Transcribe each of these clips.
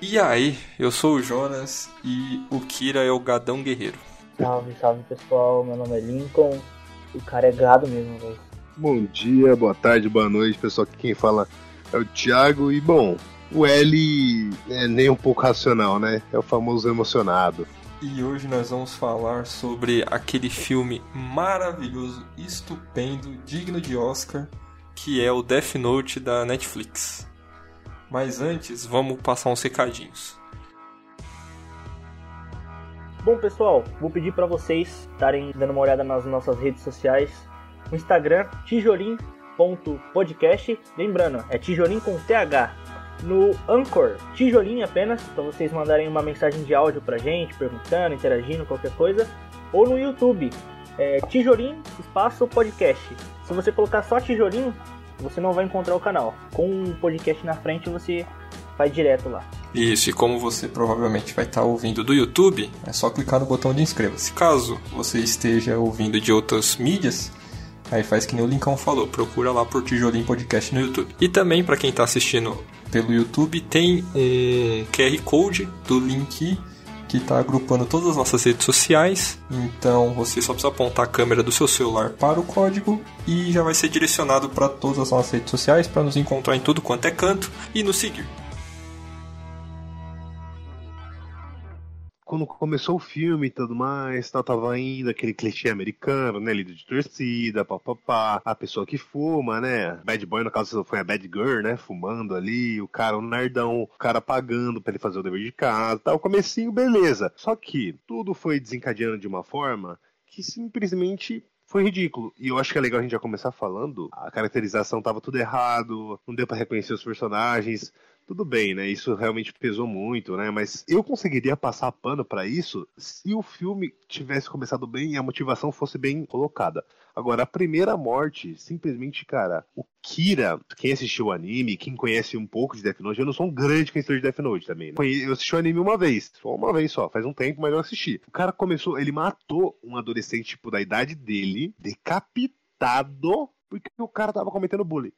E aí, eu sou o Jonas e o Kira é o gadão guerreiro. Salve, salve pessoal, meu nome é Lincoln. O cara é gado mesmo, velho. Bom dia, boa tarde, boa noite, pessoal. Aqui quem fala é o Thiago. E bom, o L é nem um pouco racional, né? É o famoso emocionado. E hoje nós vamos falar sobre aquele filme maravilhoso, estupendo, digno de Oscar, que é o Death Note da Netflix. Mas antes, vamos passar uns recadinhos. Bom, pessoal, vou pedir para vocês estarem dando uma olhada nas nossas redes sociais. No Instagram, tijolim.podcast. Lembrando, é tijolim com TH no Anchor, tijolinho apenas, para vocês mandarem uma mensagem de áudio pra gente, perguntando, interagindo, qualquer coisa. Ou no YouTube, é, tijolinho espaço podcast. Se você colocar só tijolinho, você não vai encontrar o canal. Com o um podcast na frente, você vai direto lá. Isso, e como você provavelmente vai estar ouvindo do YouTube, é só clicar no botão de inscreva-se. Caso você esteja ouvindo de outras mídias, Aí faz que nem o Lincão falou, procura lá por Tijolinho Podcast no YouTube. E também para quem tá assistindo pelo YouTube, tem um QR Code do link que está agrupando todas as nossas redes sociais. Então você só precisa apontar a câmera do seu celular para o código e já vai ser direcionado para todas as nossas redes sociais para nos encontrar em tudo quanto é canto e nos seguir. Quando começou o filme e tudo mais, tal, tava indo aquele clichê americano, né? Líder de torcida, papapá, a pessoa que fuma, né? Bad boy, no caso, foi a bad girl, né? Fumando ali, o cara, o nerdão, o cara pagando pra ele fazer o dever de casa, tal. Comecinho, beleza. Só que tudo foi desencadeando de uma forma que simplesmente foi ridículo. E eu acho que é legal a gente já começar falando. A caracterização tava tudo errado, não deu para reconhecer os personagens tudo bem, né? Isso realmente pesou muito, né? Mas eu conseguiria passar pano para isso se o filme tivesse começado bem e a motivação fosse bem colocada. Agora, a primeira morte, simplesmente, cara, o Kira, quem assistiu o anime, quem conhece um pouco de Death Note, eu não sou um grande conhecedor de Death Note também, né? Eu assisti o anime uma vez, só uma vez só, faz um tempo, mas eu assisti. O cara começou, ele matou um adolescente, tipo, da idade dele, decapitado porque o cara tava cometendo bullying.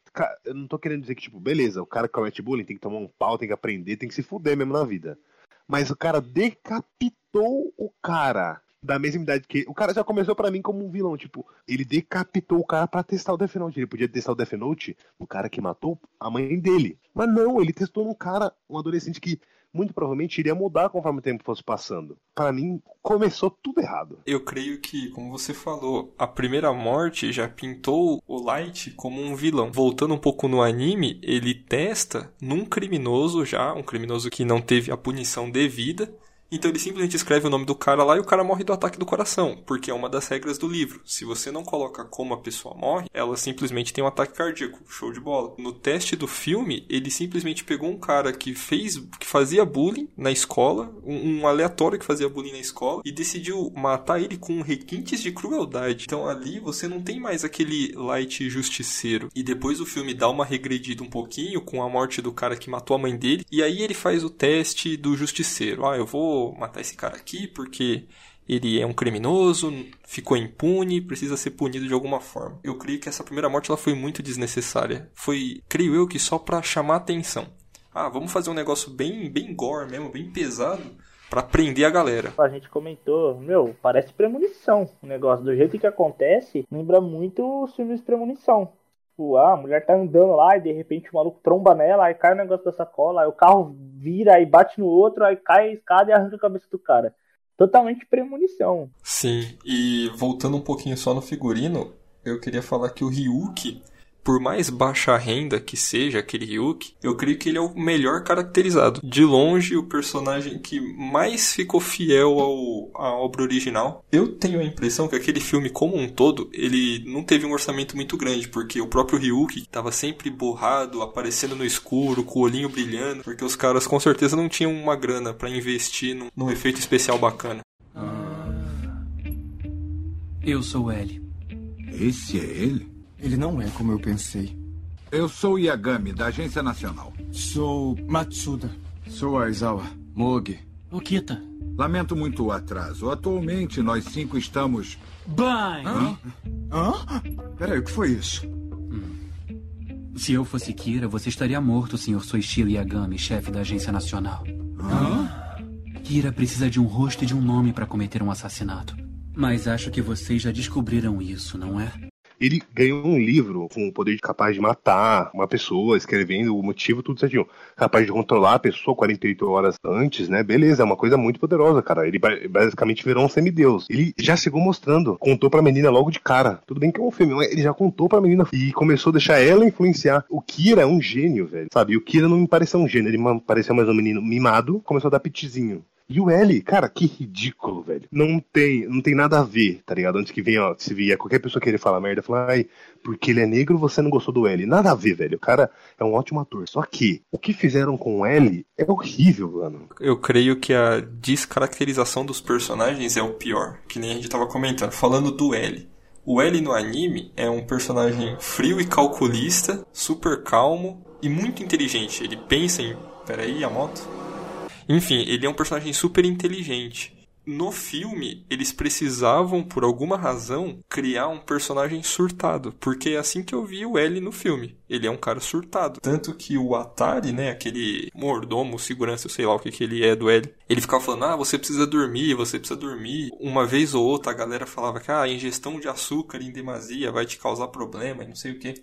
Eu não tô querendo dizer que, tipo, beleza, o cara que comete bullying tem que tomar um pau, tem que aprender, tem que se fuder mesmo na vida. Mas o cara decapitou o cara da mesma idade que. O cara já começou para mim como um vilão. Tipo, ele decapitou o cara para testar o Death Note. Ele podia testar o Death Note no cara que matou a mãe dele. Mas não, ele testou num cara, um adolescente que muito provavelmente iria mudar conforme o tempo fosse passando. Para mim, começou tudo errado. Eu creio que, como você falou, a primeira morte já pintou o Light como um vilão. Voltando um pouco no anime, ele testa num criminoso já, um criminoso que não teve a punição devida, então ele simplesmente escreve o nome do cara lá e o cara morre do ataque do coração, porque é uma das regras do livro. Se você não coloca como a pessoa morre, ela simplesmente tem um ataque cardíaco. Show de bola. No teste do filme, ele simplesmente pegou um cara que fez, que fazia bullying na escola, um, um aleatório que fazia bullying na escola, e decidiu matar ele com requintes de crueldade. Então ali você não tem mais aquele light justiceiro. E depois o filme dá uma regredida um pouquinho com a morte do cara que matou a mãe dele, e aí ele faz o teste do justiceiro. Ah, eu vou matar esse cara aqui porque ele é um criminoso, ficou impune, precisa ser punido de alguma forma. Eu creio que essa primeira morte ela foi muito desnecessária. Foi, creio eu, que só para chamar atenção. Ah, vamos fazer um negócio bem, bem gore mesmo, bem pesado, para prender a galera. A gente comentou, meu, parece premonição o negócio. Do jeito que acontece, lembra muito os filmes de premonição. Tipo, ah, a mulher tá andando lá e de repente o maluco tromba nela, aí cai o negócio da sacola, aí o carro vira, aí bate no outro, aí cai a escada e arranca a cabeça do cara. Totalmente premonição. Sim, e voltando um pouquinho só no figurino, eu queria falar que o Ryuki, por mais baixa renda que seja aquele Ryuk, eu creio que ele é o melhor caracterizado. De longe, o personagem que mais ficou fiel ao, à obra original. Eu tenho a impressão que aquele filme, como um todo, ele não teve um orçamento muito grande, porque o próprio Ryuk estava sempre borrado, aparecendo no escuro, com o olhinho brilhando, porque os caras com certeza não tinham uma grana para investir num, num efeito especial bacana. Eu sou L. Esse é ele? Ele não é como eu pensei. Eu sou Yagami, da Agência Nacional. Sou Matsuda. Sou Aizawa. Mogi. Okita. Lamento muito o atraso. Atualmente, nós cinco estamos... Bem! Hã? Hã? Peraí, o que foi isso? Se eu fosse Kira, você estaria morto, Sr. Soichiro Yagami, chefe da Agência Nacional. Hã? Kira precisa de um rosto e de um nome para cometer um assassinato. Mas acho que vocês já descobriram isso, não é? Ele ganhou um livro com o poder de capaz de matar uma pessoa, escrevendo o motivo, tudo certinho. Capaz de controlar a pessoa 48 horas antes, né? Beleza, é uma coisa muito poderosa, cara. Ele basicamente virou um semideus. Ele já chegou mostrando, contou pra menina logo de cara. Tudo bem que é um filme, mas ele já contou pra menina e começou a deixar ela influenciar. O Kira é um gênio, velho. Sabe? O Kira não me pareceu um gênio, ele me pareceu mais um menino mimado, começou a dar pitizinho. E o L, cara, que ridículo, velho. Não tem, não tem nada a ver, tá ligado? Antes que venha, ó, se vier qualquer pessoa querer falar merda, falar, ai, porque ele é negro, você não gostou do L. Nada a ver, velho. O cara é um ótimo ator. Só que o que fizeram com o L é horrível, mano. Eu creio que a descaracterização dos personagens é o pior, que nem a gente tava comentando. Falando do L. O L no anime é um personagem frio e calculista, super calmo e muito inteligente. Ele pensa em. Peraí, a moto? Enfim, ele é um personagem super inteligente. No filme, eles precisavam, por alguma razão, criar um personagem surtado. Porque é assim que eu vi o L no filme. Ele é um cara surtado. Tanto que o Atari, né, aquele mordomo, segurança, sei lá o que, que ele é do L, ele ficava falando: ah, você precisa dormir, você precisa dormir. Uma vez ou outra a galera falava que ah, a ingestão de açúcar em demasia vai te causar problema e não sei o que.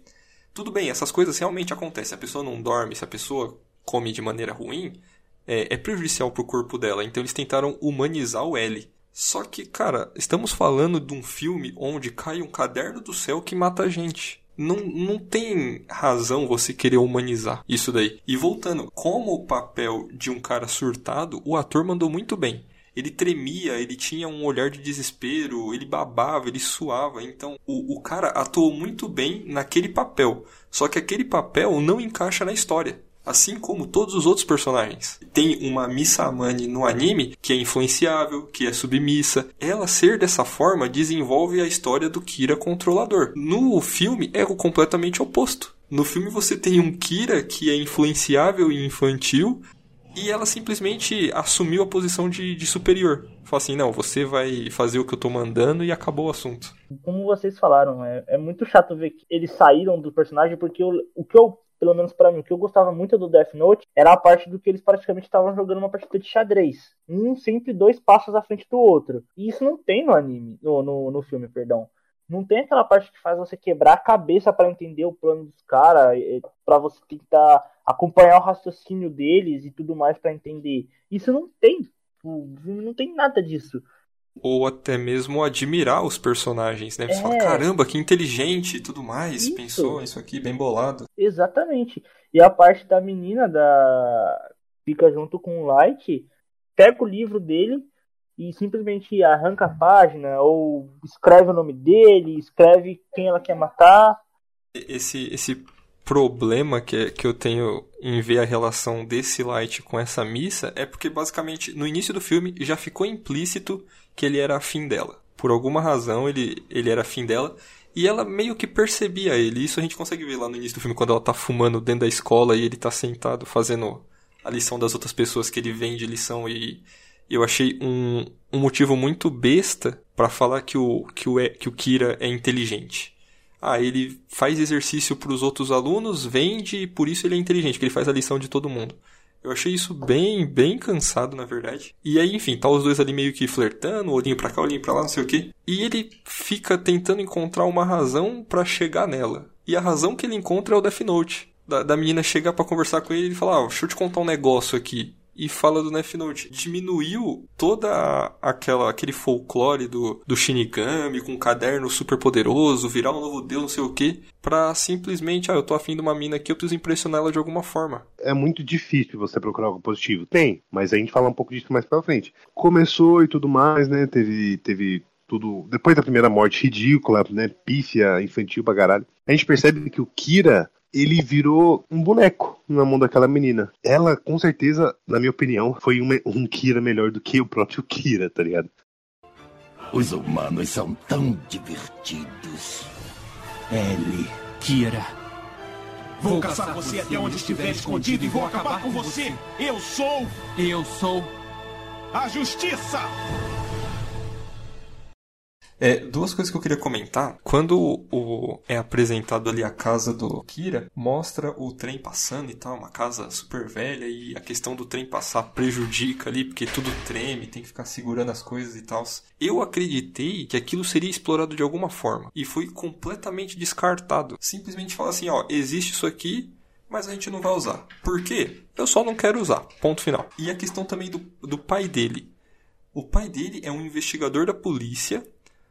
Tudo bem, essas coisas realmente acontecem. A pessoa não dorme, se a pessoa come de maneira ruim, é, é prejudicial pro corpo dela. Então eles tentaram humanizar o L. Só que, cara, estamos falando de um filme onde cai um caderno do céu que mata a gente. Não, não tem razão você querer humanizar isso daí. E voltando, como o papel de um cara surtado, o ator mandou muito bem. Ele tremia, ele tinha um olhar de desespero, ele babava, ele suava. Então, o, o cara atuou muito bem naquele papel. Só que aquele papel não encaixa na história assim como todos os outros personagens. Tem uma Missamane no anime que é influenciável, que é submissa. Ela ser dessa forma desenvolve a história do Kira controlador. No filme é o completamente oposto. No filme você tem um Kira que é influenciável e infantil, e ela simplesmente assumiu a posição de, de superior. Falou assim, não, você vai fazer o que eu tô mandando e acabou o assunto. Como vocês falaram, é, é muito chato ver que eles saíram do personagem, porque o, o que eu pelo menos para mim, o que eu gostava muito do Death Note era a parte do que eles praticamente estavam jogando uma partida de xadrez. Um sempre dois passos à frente do outro. E isso não tem no anime, no, no, no filme, perdão. Não tem aquela parte que faz você quebrar a cabeça para entender o plano dos caras, para você tentar acompanhar o raciocínio deles e tudo mais para entender. Isso não tem. Não tem nada disso ou até mesmo admirar os personagens, né? Você é. fala, caramba, que inteligente e tudo mais, isso. pensou isso aqui bem bolado. Exatamente. E a parte da menina da fica junto com o Light, pega o livro dele e simplesmente arranca a página ou escreve o nome dele, escreve quem ela quer matar. Esse esse problema que, que eu tenho em ver a relação desse Light com essa missa é porque basicamente no início do filme já ficou implícito que ele era afim dela. Por alguma razão ele, ele era afim dela e ela meio que percebia ele. Isso a gente consegue ver lá no início do filme quando ela tá fumando dentro da escola e ele tá sentado fazendo a lição das outras pessoas que ele vende lição e eu achei um, um motivo muito besta para falar que o, que, o, que o Kira é inteligente. Ah, ele faz exercício para os outros alunos, vende e por isso ele é inteligente, porque ele faz a lição de todo mundo. Eu achei isso bem, bem cansado, na verdade. E aí, enfim, tá os dois ali meio que flertando, olhinho pra cá, olhinho pra lá, não sei o quê. E ele fica tentando encontrar uma razão para chegar nela. E a razão que ele encontra é o Death Note. Da, da menina chegar para conversar com ele e falar, ah, deixa eu te contar um negócio aqui e fala do Death Note. Diminuiu toda aquela aquele folclore do, do Shinigami com um caderno super poderoso, virar um novo deus, não sei o que, pra simplesmente, ah, eu tô afim de uma mina aqui, eu preciso impressionar ela de alguma forma. É muito difícil você procurar algo positivo. Tem, mas a gente fala um pouco disso mais pra frente. Começou e tudo mais, né? Teve, teve tudo. Depois da primeira morte ridícula, né? Pífia, infantil pra caralho. A gente percebe que o Kira ele virou um boneco na mão daquela menina. Ela, com certeza, na minha opinião, foi uma, um Kira melhor do que o próprio Kira, tá ligado? Os humanos são tão divertidos. Ellie. Kira. Vou caçar você até onde estiver escondido e vou acabar com você. Eu sou. Eu sou. A justiça! É, duas coisas que eu queria comentar. Quando o, é apresentado ali a casa do Kira, mostra o trem passando e tal, uma casa super velha, e a questão do trem passar prejudica ali, porque tudo treme, tem que ficar segurando as coisas e tal. Eu acreditei que aquilo seria explorado de alguma forma, e foi completamente descartado. Simplesmente fala assim, ó, existe isso aqui, mas a gente não vai usar. Por quê? Eu só não quero usar. Ponto final. E a questão também do, do pai dele. O pai dele é um investigador da polícia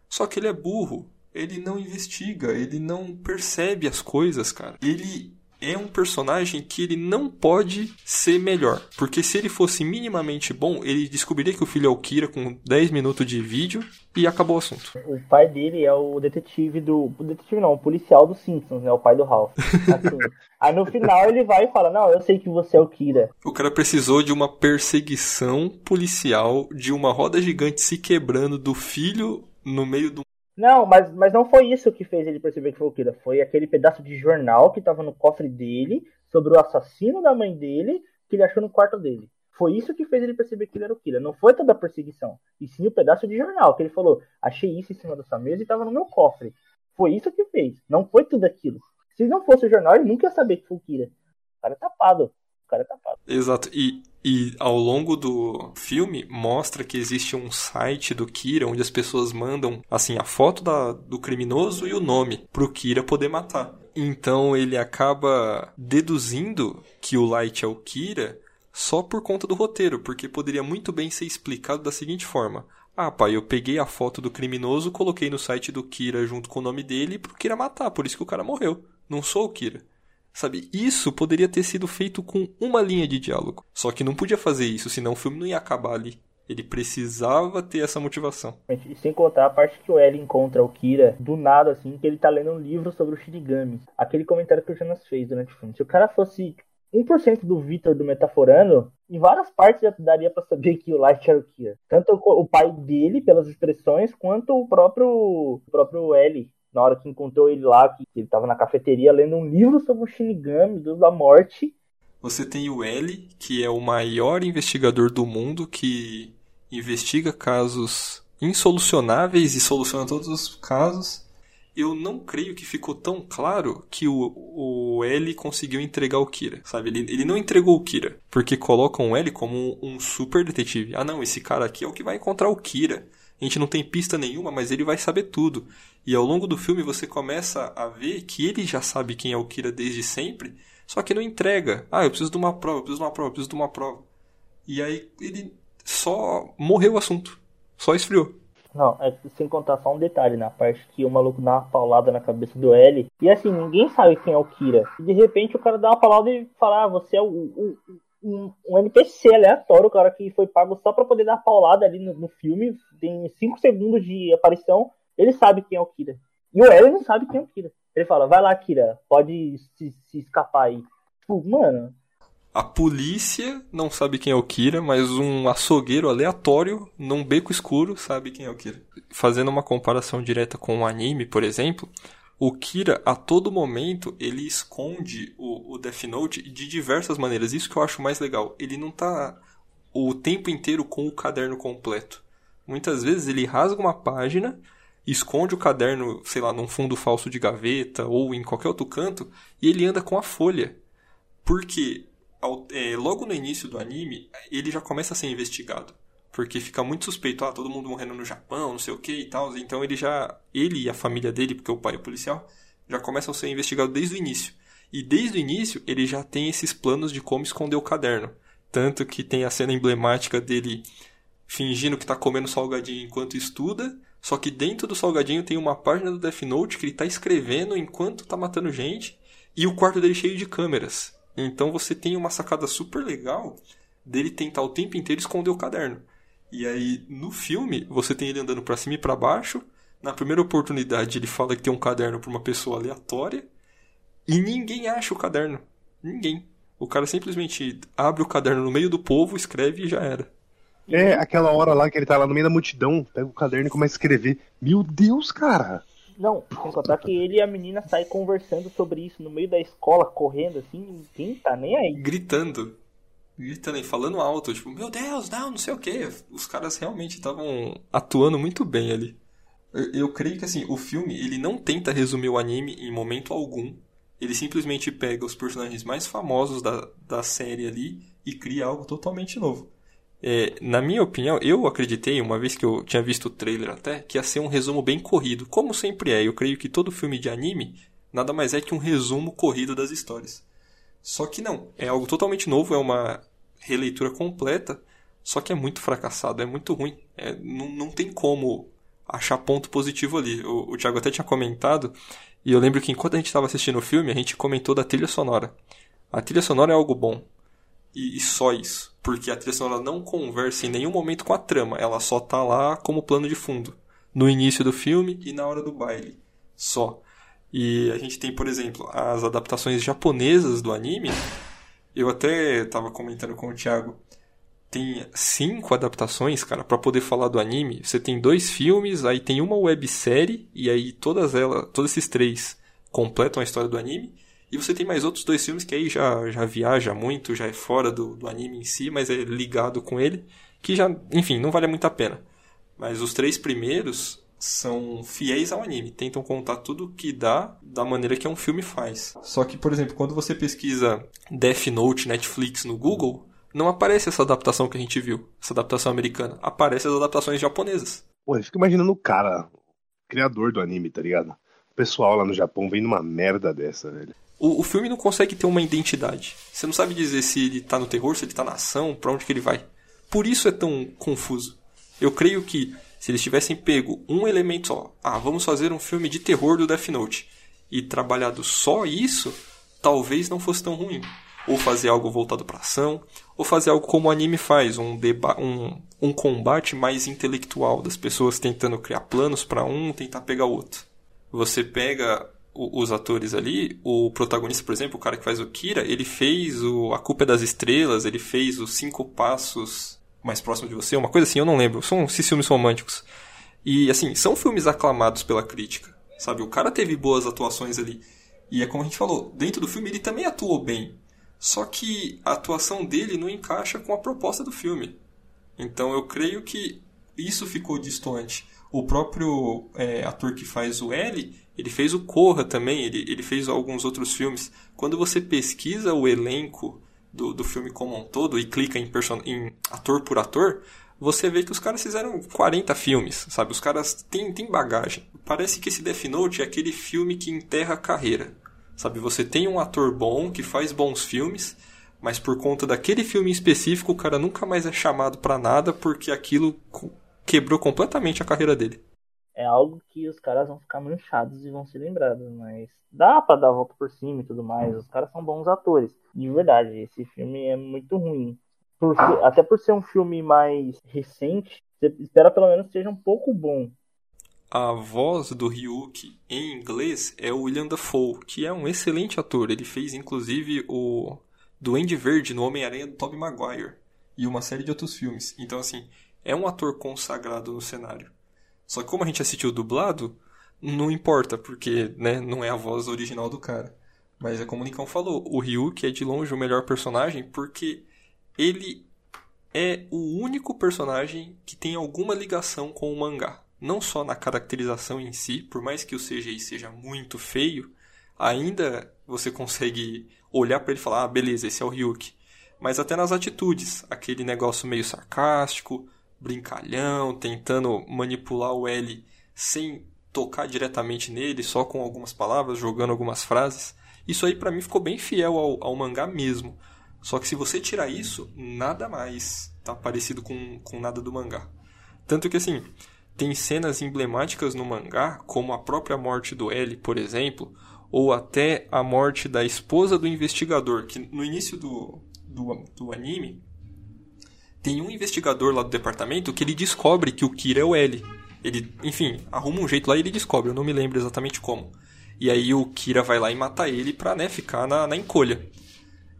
só que ele é burro. Ele não investiga, ele não percebe as coisas, cara. Ele é um personagem que ele não pode ser melhor. Porque se ele fosse minimamente bom, ele descobriria que o filho é o Kira com 10 minutos de vídeo e acabou o assunto. O pai dele é o detetive do. O detetive não, o policial dos Simpsons, né? O pai do Ralph. Assim. Aí no final ele vai e fala: Não, eu sei que você é o Kira. O cara precisou de uma perseguição policial, de uma roda gigante se quebrando do filho no meio do. Não, mas, mas não foi isso que fez ele perceber que foi o Kira. Foi aquele pedaço de jornal que tava no cofre dele sobre o assassino da mãe dele que ele achou no quarto dele. Foi isso que fez ele perceber que ele era o Kira. Não foi toda a perseguição. E sim o pedaço de jornal que ele falou: achei isso em cima dessa mesa e tava no meu cofre. Foi isso que fez. Não foi tudo aquilo. Se não fosse o jornal, ele nunca ia saber que foi o Kira. O cara é tapado. O cara é tapado. Exato. E e ao longo do filme mostra que existe um site do Kira onde as pessoas mandam assim a foto da, do criminoso e o nome pro Kira poder matar. Então ele acaba deduzindo que o Light é o Kira só por conta do roteiro, porque poderia muito bem ser explicado da seguinte forma: ah, pai, eu peguei a foto do criminoso, coloquei no site do Kira junto com o nome dele pro Kira matar, por isso que o cara morreu. Não sou o Kira. Sabe, isso poderia ter sido feito com uma linha de diálogo. Só que não podia fazer isso, senão o filme não ia acabar ali. Ele precisava ter essa motivação. E sem contar a parte que o L encontra o Kira do nada, assim, que ele tá lendo um livro sobre o Shinigami. Aquele comentário que o Jonas fez durante o filme. Se o cara fosse 1% do Victor do Metaforano, em várias partes já daria para saber que o Light era o Kira. Tanto o pai dele, pelas expressões, quanto o próprio, o próprio L na hora que encontrou ele lá, que ele estava na cafeteria lendo um livro sobre o Shinigami, Deus da Morte. Você tem o L, que é o maior investigador do mundo, que investiga casos insolucionáveis e soluciona todos os casos. Eu não creio que ficou tão claro que o, o L conseguiu entregar o Kira, sabe? Ele, ele não entregou o Kira, porque colocam o L como um, um super detetive. Ah, não, esse cara aqui é o que vai encontrar o Kira. A gente não tem pista nenhuma, mas ele vai saber tudo. E ao longo do filme você começa a ver que ele já sabe quem é o Kira desde sempre, só que não entrega. Ah, eu preciso de uma prova, eu preciso de uma prova, eu preciso de uma prova. E aí ele só morreu o assunto. Só esfriou. Não, é sem contar só um detalhe na parte que o maluco dá uma paulada na cabeça do L. E assim, ninguém sabe quem é o Kira. E de repente o cara dá uma paulada e fala: Ah, você é o, o, um, NPC aleatório, cara que foi pago só pra poder dar paulada ali no, no filme. Tem 5 segundos de aparição. Ele sabe quem é o Kira. E o Eren não sabe quem é o Kira. Ele fala, vai lá, Kira, pode se, se escapar aí. Tipo, mano. A polícia não sabe quem é o Kira, mas um açougueiro aleatório num beco escuro sabe quem é o Kira. Fazendo uma comparação direta com o um anime, por exemplo, o Kira, a todo momento, ele esconde o, o Death Note de diversas maneiras. Isso que eu acho mais legal. Ele não tá o tempo inteiro com o caderno completo. Muitas vezes ele rasga uma página, esconde o caderno, sei lá, num fundo falso de gaveta ou em qualquer outro canto, e ele anda com a folha. Porque ao, é, logo no início do anime, ele já começa a ser investigado porque fica muito suspeito, ah, todo mundo morrendo no Japão, não sei o que e tal. Então ele já, ele e a família dele, porque o pai é policial, já começam a ser investigados desde o início. E desde o início ele já tem esses planos de como esconder o caderno. Tanto que tem a cena emblemática dele fingindo que está comendo salgadinho enquanto estuda, só que dentro do salgadinho tem uma página do Death Note que ele está escrevendo enquanto está matando gente, e o quarto dele cheio de câmeras. Então você tem uma sacada super legal dele tentar o tempo inteiro esconder o caderno. E aí, no filme, você tem ele andando para cima e para baixo. Na primeira oportunidade, ele fala que tem um caderno para uma pessoa aleatória. E ninguém acha o caderno. Ninguém. O cara simplesmente abre o caderno no meio do povo, escreve e já era. É, aquela hora lá que ele tá lá no meio da multidão, pega o caderno e começa a escrever. Meu Deus, cara! Não, sem contar que ele e a menina saem conversando sobre isso no meio da escola, correndo assim, ninguém tá nem aí. Gritando gritando e falando alto, tipo, meu Deus, não, não sei o que. Os caras realmente estavam atuando muito bem ali. Eu, eu creio que assim, o filme ele não tenta resumir o anime em momento algum. Ele simplesmente pega os personagens mais famosos da, da série ali e cria algo totalmente novo. É, na minha opinião, eu acreditei, uma vez que eu tinha visto o trailer até, que ia ser um resumo bem corrido, como sempre é. Eu creio que todo filme de anime nada mais é que um resumo corrido das histórias. Só que não, é algo totalmente novo, é uma releitura completa, só que é muito fracassado, é muito ruim. É, não, não tem como achar ponto positivo ali. O, o Thiago até tinha comentado, e eu lembro que enquanto a gente estava assistindo o filme, a gente comentou da trilha sonora. A trilha sonora é algo bom. E, e, só isso. Porque a trilha sonora não conversa em nenhum momento com a trama. Ela só tá lá como plano de fundo. No início do filme e na hora do baile. Só. E a gente tem, por exemplo, as adaptações japonesas do anime. Eu até estava comentando com o Thiago tem cinco adaptações, cara, para poder falar do anime. Você tem dois filmes, aí tem uma websérie, e aí todas elas, todos esses três completam a história do anime. E você tem mais outros dois filmes que aí já, já viaja muito, já é fora do, do anime em si, mas é ligado com ele, que já, enfim, não vale muito a pena. Mas os três primeiros são fiéis ao anime, tentam contar tudo que dá da maneira que um filme faz. Só que, por exemplo, quando você pesquisa Death Note Netflix no Google, não aparece essa adaptação que a gente viu, essa adaptação americana. Aparece as adaptações japonesas. Pô, eu fico imaginando o cara, o criador do anime, tá ligado? O pessoal lá no Japão vem numa merda dessa, velho. O, o, filme não consegue ter uma identidade. Você não sabe dizer se ele tá no terror, se ele tá na ação, pra onde que ele vai. Por isso é tão confuso. Eu creio que se eles tivessem pego um elemento só, ah, vamos fazer um filme de terror do Death Note, e trabalhado só isso, talvez não fosse tão ruim ou fazer algo voltado para ação, ou fazer algo como o anime faz, um, um, um combate mais intelectual das pessoas tentando criar planos para um tentar pegar o outro. Você pega os atores ali, o protagonista, por exemplo, o cara que faz o Kira, ele fez o A Culpa é das Estrelas, ele fez os Cinco Passos Mais Próximo de Você, uma coisa assim, eu não lembro. São esses filmes românticos. E, assim, são filmes aclamados pela crítica, sabe? O cara teve boas atuações ali. E é como a gente falou, dentro do filme ele também atuou bem. Só que a atuação dele não encaixa com a proposta do filme. Então eu creio que isso ficou distante. O próprio é, ator que faz o L, ele fez o Corra também, ele, ele fez alguns outros filmes. Quando você pesquisa o elenco do, do filme como um todo e clica em, em ator por ator, você vê que os caras fizeram 40 filmes, sabe? Os caras têm, têm bagagem. Parece que esse Death Note é aquele filme que enterra a carreira. Sabe, você tem um ator bom que faz bons filmes, mas por conta daquele filme específico, o cara nunca mais é chamado para nada porque aquilo quebrou completamente a carreira dele. É algo que os caras vão ficar manchados e vão ser lembrados, mas dá para dar a volta por cima e tudo mais. Os caras são bons atores. De verdade, esse filme é muito ruim. Por até por ser um filme mais recente, você espera pelo menos que seja um pouco bom a voz do Ryuk em inglês é o William Dafoe, que é um excelente ator. Ele fez inclusive o Duende Verde no Homem-Aranha do Tobey Maguire e uma série de outros filmes. Então assim, é um ator consagrado no cenário. Só que como a gente assistiu dublado, não importa, porque né, não é a voz original do cara. Mas é como o Nicão falou, o Ryuk é de longe o melhor personagem porque ele é o único personagem que tem alguma ligação com o mangá não só na caracterização em si, por mais que o CGI seja muito feio, ainda você consegue olhar para ele e falar: ah, beleza, esse é o Ryuk. Mas até nas atitudes, aquele negócio meio sarcástico, brincalhão, tentando manipular o L sem tocar diretamente nele, só com algumas palavras, jogando algumas frases. Isso aí para mim ficou bem fiel ao, ao, mangá mesmo. Só que se você tirar isso, nada mais tá parecido com, com nada do mangá. Tanto que assim, tem cenas emblemáticas no mangá, como a própria morte do L, por exemplo, ou até a morte da esposa do investigador, que no início do, do, do anime tem um investigador lá do departamento que ele descobre que o Kira é o L. Ele, enfim, arruma um jeito lá e ele descobre, eu não me lembro exatamente como. E aí o Kira vai lá e mata ele pra, né, ficar na, na encolha.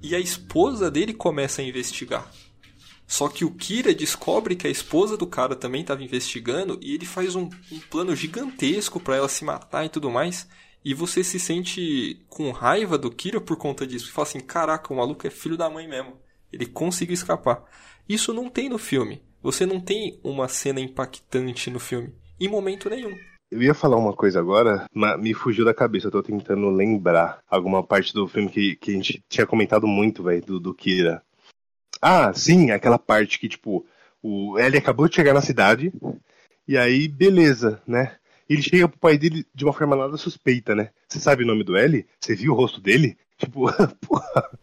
E a esposa dele começa a investigar. Só que o Kira descobre que a esposa do cara também estava investigando e ele faz um, um plano gigantesco para ela se matar e tudo mais. E você se sente com raiva do Kira por conta disso. E fala assim: caraca, o maluco é filho da mãe mesmo. Ele conseguiu escapar. Isso não tem no filme. Você não tem uma cena impactante no filme. Em momento nenhum. Eu ia falar uma coisa agora, mas me fugiu da cabeça. Eu tô tentando lembrar alguma parte do filme que, que a gente tinha comentado muito, velho, do, do Kira. Ah, sim, aquela parte que, tipo, o Ellie acabou de chegar na cidade, e aí, beleza, né? Ele chega pro pai dele de uma forma nada suspeita, né? Você sabe o nome do Ellie? Você viu o rosto dele? Tipo, porra.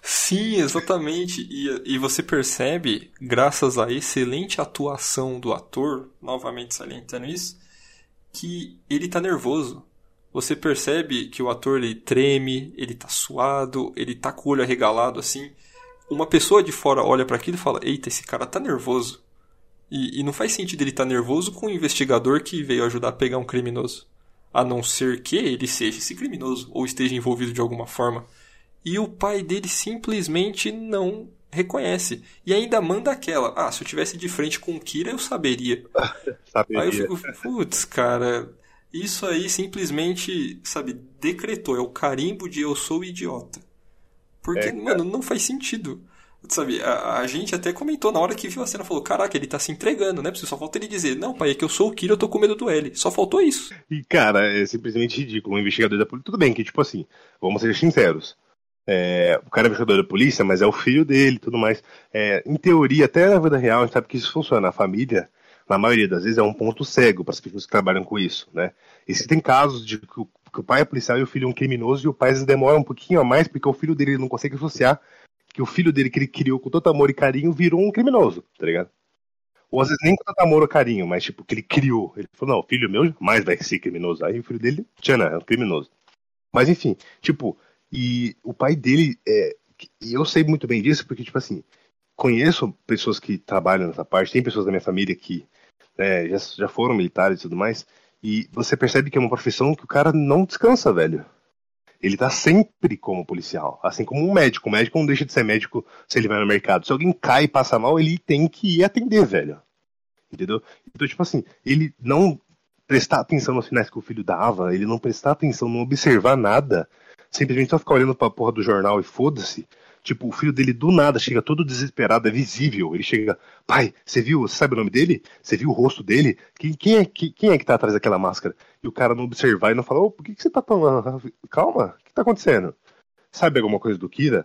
Sim, exatamente. E, e você percebe, graças à excelente atuação do ator, novamente salientando isso, que ele tá nervoso. Você percebe que o ator ele treme, ele tá suado, ele tá com o olho arregalado assim. Uma pessoa de fora olha para aquilo e fala: Eita, esse cara tá nervoso. E, e não faz sentido ele estar tá nervoso com um investigador que veio ajudar a pegar um criminoso. A não ser que ele seja esse criminoso ou esteja envolvido de alguma forma. E o pai dele simplesmente não reconhece. E ainda manda aquela: Ah, se eu tivesse de frente com o Kira, eu saberia. saberia. Aí eu fico, putz, cara, isso aí simplesmente, sabe, decretou. É o carimbo de eu sou idiota. Porque, é, mano, não faz sentido. Sabe, a, a, gente até comentou na hora que viu a cena, falou, caraca, ele tá se entregando, né? Porque só falta ele dizer, não, pai, é que eu sou o Kira, eu tô com medo do L. Só faltou isso. E, cara, é simplesmente ridículo. Um investigador da polícia, tudo bem que, tipo assim, vamos ser sinceros. É, o cara é investigador da polícia, mas é o filho dele tudo mais. É, em teoria, até na vida real, a gente sabe que isso funciona. A família, na maioria das vezes, é um ponto cego para as pessoas que trabalham com isso, né? E se tem casos de que o, que o pai é policial e o filho é um criminoso, e o pai demora um pouquinho a mais porque o filho dele não consegue associar que o filho dele, que ele criou com tanto amor e carinho, virou um criminoso, tá ligado? Ou às vezes nem com tanto amor ou carinho, mas tipo, que ele criou. Ele falou, não, filho meu jamais vai ser criminoso. Aí o filho dele, tchana, é um criminoso. Mas enfim, tipo, e o pai dele, é, e eu sei muito bem disso, porque, tipo assim, conheço pessoas que trabalham nessa parte, tem pessoas da minha família que né, já, já foram militares e tudo mais, e você percebe que é uma profissão que o cara não descansa, velho. Ele tá sempre como policial, assim como um médico. O médico não deixa de ser médico se ele vai no mercado. Se alguém cai e passa mal, ele tem que ir atender, velho. Entendeu? Então, tipo assim, ele não prestar atenção nos sinais que o filho dava, ele não prestar atenção, não observar nada, simplesmente só ficar olhando pra porra do jornal e foda-se. Tipo, o filho dele do nada chega todo desesperado, é visível. Ele chega, pai, você viu, você sabe o nome dele? Você viu o rosto dele? Quem, quem, é, quem, quem é que tá atrás daquela máscara? E o cara não observar e não falar, ô, por que, que você tá tão. Calma, o que tá acontecendo? Sabe alguma coisa do Kira?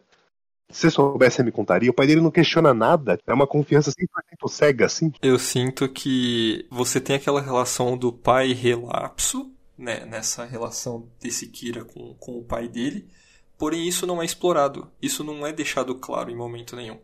Se você soubesse, me contaria. O pai dele não questiona nada. É uma confiança 100% cega, assim. Eu sinto que você tem aquela relação do pai relapso né, nessa relação desse Kira com, com o pai dele, porém isso não é explorado, isso não é deixado claro em momento nenhum.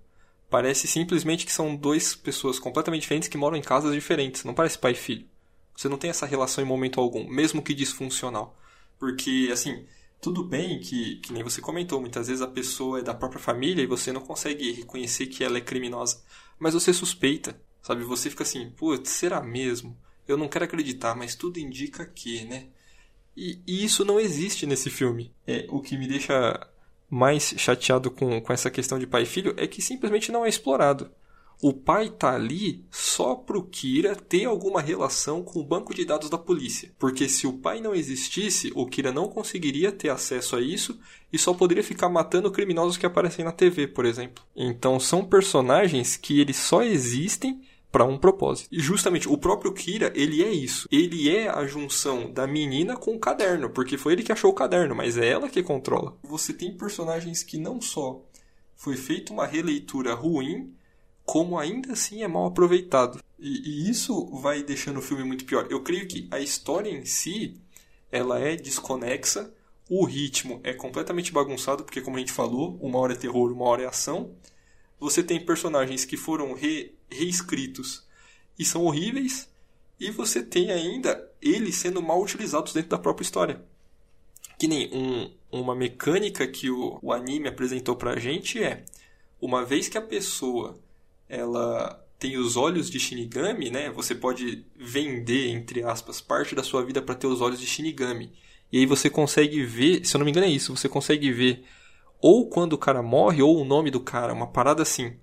Parece simplesmente que são duas pessoas completamente diferentes que moram em casas diferentes, não parece pai e filho. Você não tem essa relação em momento algum, mesmo que disfuncional. Porque, assim, tudo bem que, que nem você comentou, muitas vezes a pessoa é da própria família e você não consegue reconhecer que ela é criminosa. Mas você suspeita, sabe? Você fica assim, putz, será mesmo? Eu não quero acreditar, mas tudo indica que, né? E, e isso não existe nesse filme. É, o que me deixa mais chateado com, com essa questão de pai e filho é que simplesmente não é explorado. O pai tá ali só pro Kira ter alguma relação com o banco de dados da polícia. Porque se o pai não existisse, o Kira não conseguiria ter acesso a isso e só poderia ficar matando criminosos que aparecem na TV, por exemplo. Então são personagens que eles só existem para um propósito. E justamente o próprio Kira, ele é isso. Ele é a junção da menina com o caderno, porque foi ele que achou o caderno, mas é ela que controla. Você tem personagens que não só foi feita uma releitura ruim, como ainda assim é mal aproveitado. E, e, isso vai deixando o filme muito pior. Eu creio que a história em si, ela é desconexa, o ritmo é completamente bagunçado, porque como a gente falou, uma hora é terror, uma hora é ação. Você tem personagens que foram re reescritos e são horríveis, e você tem ainda eles sendo mal utilizados dentro da própria história. Que nem um, uma mecânica que o, o anime apresentou pra gente é uma vez que a pessoa ela tem os olhos de Shinigami, né? Você pode vender, entre aspas, parte da sua vida para ter os olhos de Shinigami. E aí você consegue ver, se eu não me engano é isso, você consegue ver ou quando o cara morre ou o nome do cara, uma parada assim.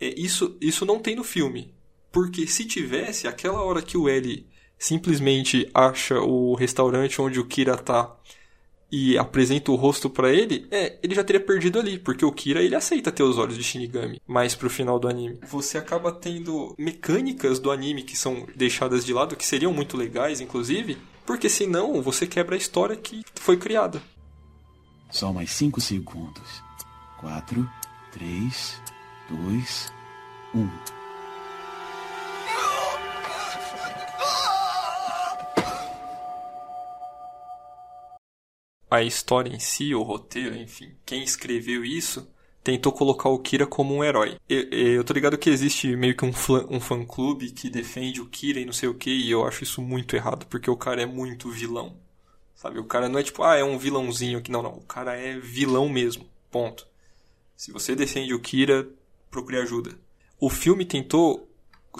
É, isso, isso não tem no filme. Porque se tivesse, aquela hora que o L simplesmente acha o restaurante onde o Kira tá e apresenta o rosto para ele, é, ele já teria perdido ali, porque o Kira ele aceita ter os olhos de Shinigami, mais pro final do anime. Você acaba tendo mecânicas do anime que são deixadas de lado, que seriam muito legais, inclusive, porque senão você quebra a história que foi criada. Só mais 5 segundos. 4, 3, 2, 1. a história em si, o roteiro, enfim, quem escreveu isso tentou colocar o Kira como um herói. Eu, eu tô ligado que existe meio que um, fã, um fã-clube que defende o Kira e não sei o que, e eu acho isso muito errado, porque o cara é muito vilão. Sabe, o cara não é tipo, ah, é um vilãozinho aqui. Não, não, o cara é vilão mesmo. Ponto. Se você defende o Kira, procure ajuda. O filme tentou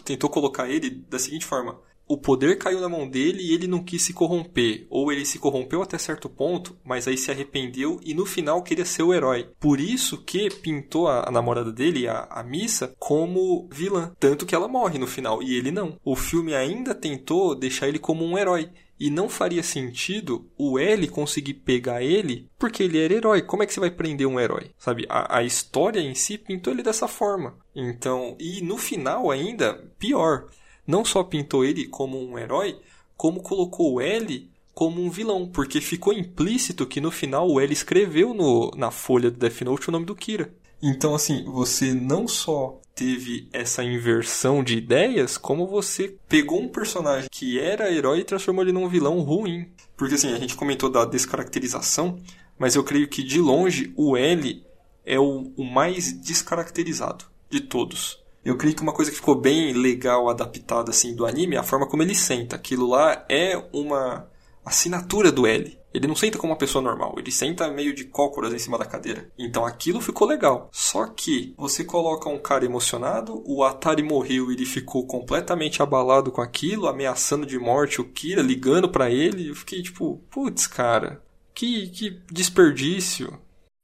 tentou colocar ele da seguinte forma: o poder caiu na mão dele e ele não quis se corromper. Ou ele se corrompeu até certo ponto, mas aí se arrependeu e no final queria ser o herói. Por isso que pintou a, a namorada dele, a, a Missa, como vilã. Tanto que ela morre no final e ele não. O filme ainda tentou deixar ele como um herói. E não faria sentido o L conseguir pegar ele porque ele era herói. Como é que você vai prender um herói? Sabe? A, a história em si pintou ele dessa forma. Então, e no final ainda, pior não só pintou ele como um herói, como colocou o L como um vilão, porque ficou implícito que no final o L escreveu no, na folha do Death Note o nome do Kira. Então, assim, você não só teve essa inversão de ideias, como você pegou um personagem que era herói e transformou ele num vilão ruim. Porque, assim, a gente comentou da descaracterização, mas eu creio que de longe o L é o, o mais descaracterizado de todos. Eu creio que uma coisa que ficou bem legal adaptada assim do anime é a forma como ele senta. Aquilo lá é uma assinatura do L. Ele não senta como uma pessoa normal, ele senta meio de cócoras em cima da cadeira. Então aquilo ficou legal. Só que você coloca um cara emocionado, o Atari morreu, ele ficou completamente abalado com aquilo, ameaçando de morte o Kira, ligando para ele. Eu fiquei tipo, putz, cara, que, que desperdício.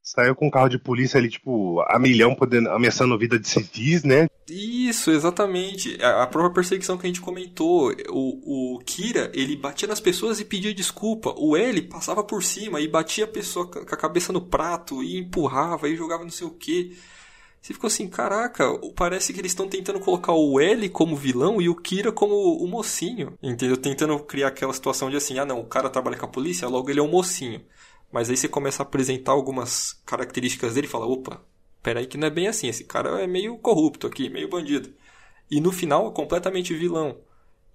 Saiu com um carro de polícia ali, tipo, a milhão, podendo, ameaçando a vida de civis, né? Isso, exatamente. A, própria perseguição que a gente comentou. O, o Kira, ele batia nas pessoas e pedia desculpa. O L passava por cima e batia a pessoa com a cabeça no prato e empurrava e jogava não sei o que. Você ficou assim, caraca, parece que eles estão tentando colocar o L como vilão e o Kira como o mocinho. Entendeu? Tentando criar aquela situação de assim, ah não, o cara trabalha com a polícia, logo ele é um mocinho. Mas aí você começa a apresentar algumas características dele e fala, opa, peraí que não é bem assim, esse cara é meio corrupto aqui, meio bandido. E no final completamente vilão.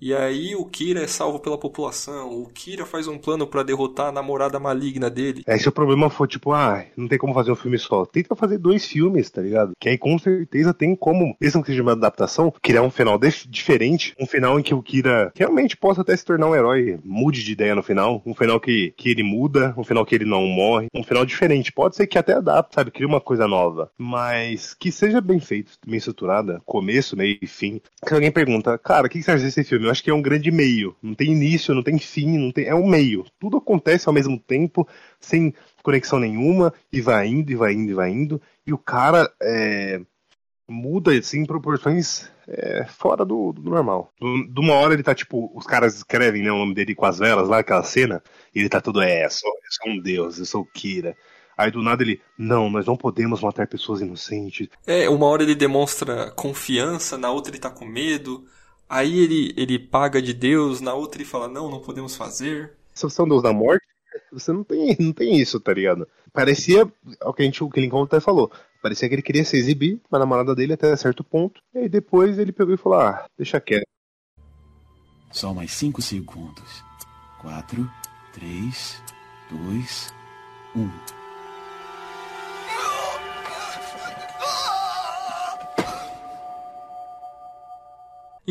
E aí o Kira é salvo pela população, o Kira faz um plano para derrotar a namorada maligna dele. É, se o problema for tipo, ah, não tem como fazer um filme só, tenta fazer dois filmes, tá ligado? Que aí com certeza tem como, mesmo que seja uma adaptação, criar um final diferente, um final em que o Kira realmente possa até se tornar um herói, mude de ideia no final, um final que, que ele muda, um final que ele não morre, um final diferente. Pode ser que até adapte, sabe, cria uma coisa nova, mas que seja bem feito, bem estruturada, começo, meio e fim. Se alguém pergunta, cara, o que você acha desse filme? Eu acho que é um grande meio. Não tem início, não tem fim, não tem. É um meio. Tudo acontece ao mesmo tempo, sem conexão nenhuma, e vai indo, e vai indo, e vai indo. E o cara é, muda assim proporções é, fora do, do normal. De uma hora ele tá tipo, os caras escrevem né, o nome dele com as velas lá, aquela cena, e ele tá todo, é, eu sou, eu sou um deus, eu sou o Kira. Aí do nada ele, não, nós não podemos matar pessoas inocentes. É, uma hora ele demonstra confiança, na outra ele tá com medo. Aí ele, ele paga de Deus, na outra ele fala, não, não podemos fazer. Se você é um Deus da morte, você não tem, não tem isso, tá ligado? Parecia, o que, a gente, o que Lincoln até falou, parecia que ele queria se exibir com a namorada dele até certo ponto, e aí depois ele pegou e falou, ah, deixa quieto. Só mais 5 segundos. 4, 3, 2, 1.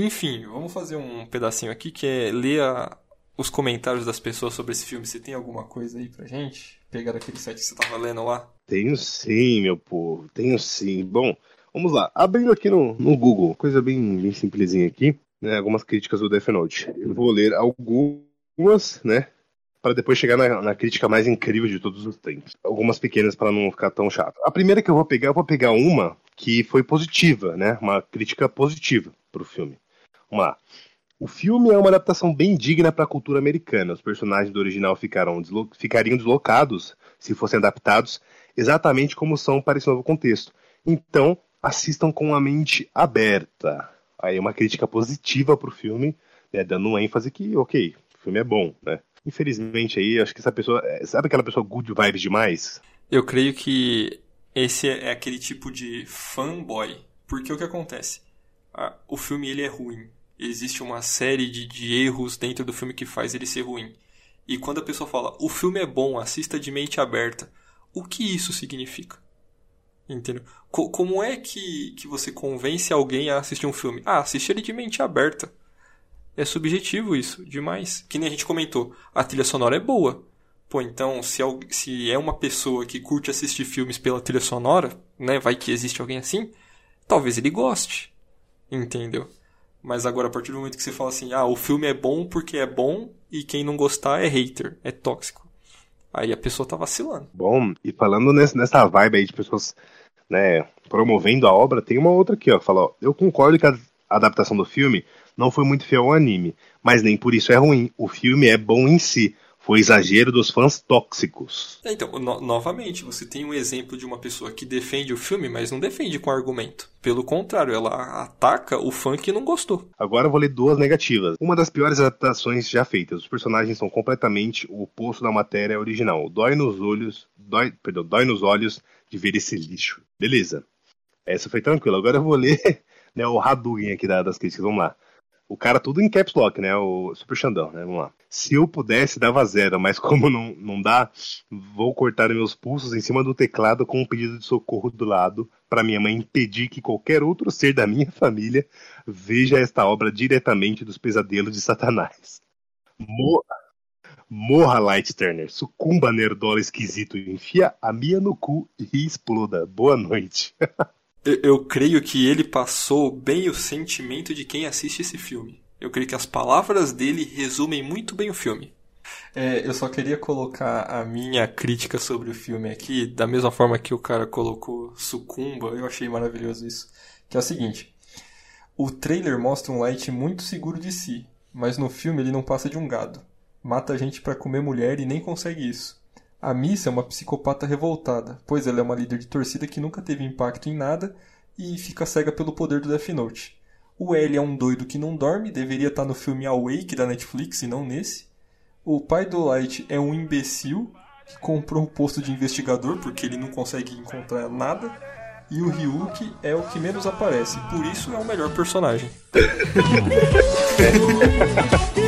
Enfim, vamos fazer um pedacinho aqui que é ler os comentários das pessoas sobre esse filme. Você tem alguma coisa aí pra gente? Pegar aquele site que você tava lendo lá? Tenho sim, meu povo. Tenho sim. Bom, vamos lá. Abrindo aqui no, no Google, coisa bem, bem simplesinha aqui, né? Algumas críticas do Death Note. Eu vou ler algumas, né? Para depois chegar na, na, crítica mais incrível de todos os tempos. Algumas pequenas para não ficar tão chato. A primeira que eu vou pegar, eu vou pegar uma que foi positiva, né? Uma crítica positiva pro filme. Vamos lá. O filme é uma adaptação bem digna para a cultura americana. Os personagens do original deslo ficariam deslocados se fossem adaptados exatamente como são para esse novo contexto. Então, assistam com a mente aberta. Aí uma crítica positiva pro filme, né, dando uma ênfase que, ok, o filme é bom, né? Infelizmente aí, acho que essa pessoa, é, sabe aquela pessoa good vibes demais? Eu creio que esse é aquele tipo de fanboy. Porque o que acontece? O filme ele é ruim. Existe uma série de, de erros dentro do filme que faz ele ser ruim. E quando a pessoa fala, o filme é bom, assista de mente aberta, o que isso significa? Entendeu? Co como é que, que você convence alguém a assistir um filme? Ah, assiste ele de mente aberta. É subjetivo isso, demais. Que nem a gente comentou, a trilha sonora é boa. Pô, então, se, se é uma pessoa que curte assistir filmes pela trilha sonora, né, vai que existe alguém assim, talvez ele goste. Entendeu? Mas agora, a partir do momento que você fala assim, ah, o filme é bom porque é bom e quem não gostar é hater, é tóxico. Aí a pessoa tá vacilando. Bom, e falando nessa vibe aí de pessoas né, promovendo a obra, tem uma outra aqui, ó, fala, ó, eu concordo que a adaptação do filme não foi muito fiel ao anime, mas nem por isso é ruim. O filme é bom em si. Foi exagero dos fãs tóxicos. É, então, no novamente, você tem um exemplo de uma pessoa que defende o filme, mas não defende com argumento. Pelo contrário, ela ataca o fã que não gostou. Agora eu vou ler duas negativas. Uma das piores adaptações já feitas. Os personagens são completamente o oposto da matéria original. Dói nos olhos, dói, perdão, dói nos olhos de ver esse lixo. Beleza. Essa foi tranquila. Agora eu vou ler né, o Hadouken aqui das críticas. Vamos lá. O cara tudo em caps lock, né? O Super Xandão, né? Vamos lá. Se eu pudesse, dava zero, mas como não, não dá, vou cortar meus pulsos em cima do teclado com um pedido de socorro do lado para minha mãe impedir que qualquer outro ser da minha família veja esta obra diretamente dos pesadelos de Satanás. Morra, morra Light Turner, sucumba nerdola esquisito, enfia a minha no cu e exploda. Boa noite. eu, creio que ele passou bem o sentimento de quem assiste esse filme. Eu creio que as palavras dele resumem muito bem o filme. É, eu só queria colocar a minha crítica sobre o filme aqui, da mesma forma que o cara colocou Sucumba, eu achei maravilhoso isso. Que é o seguinte: o trailer mostra um Light muito seguro de si, mas no filme ele não passa de um gado. Mata gente para comer mulher e nem consegue isso. A Missa é uma psicopata revoltada, pois ela é uma líder de torcida que nunca teve impacto em nada e fica cega pelo poder do Death Note. O L é um doido que não dorme, deveria estar no filme Awake da Netflix e não nesse. O pai do Light é um imbecil que comprou um posto de investigador porque ele não consegue encontrar nada. E o Ryuki é o que menos aparece, por isso é o melhor personagem.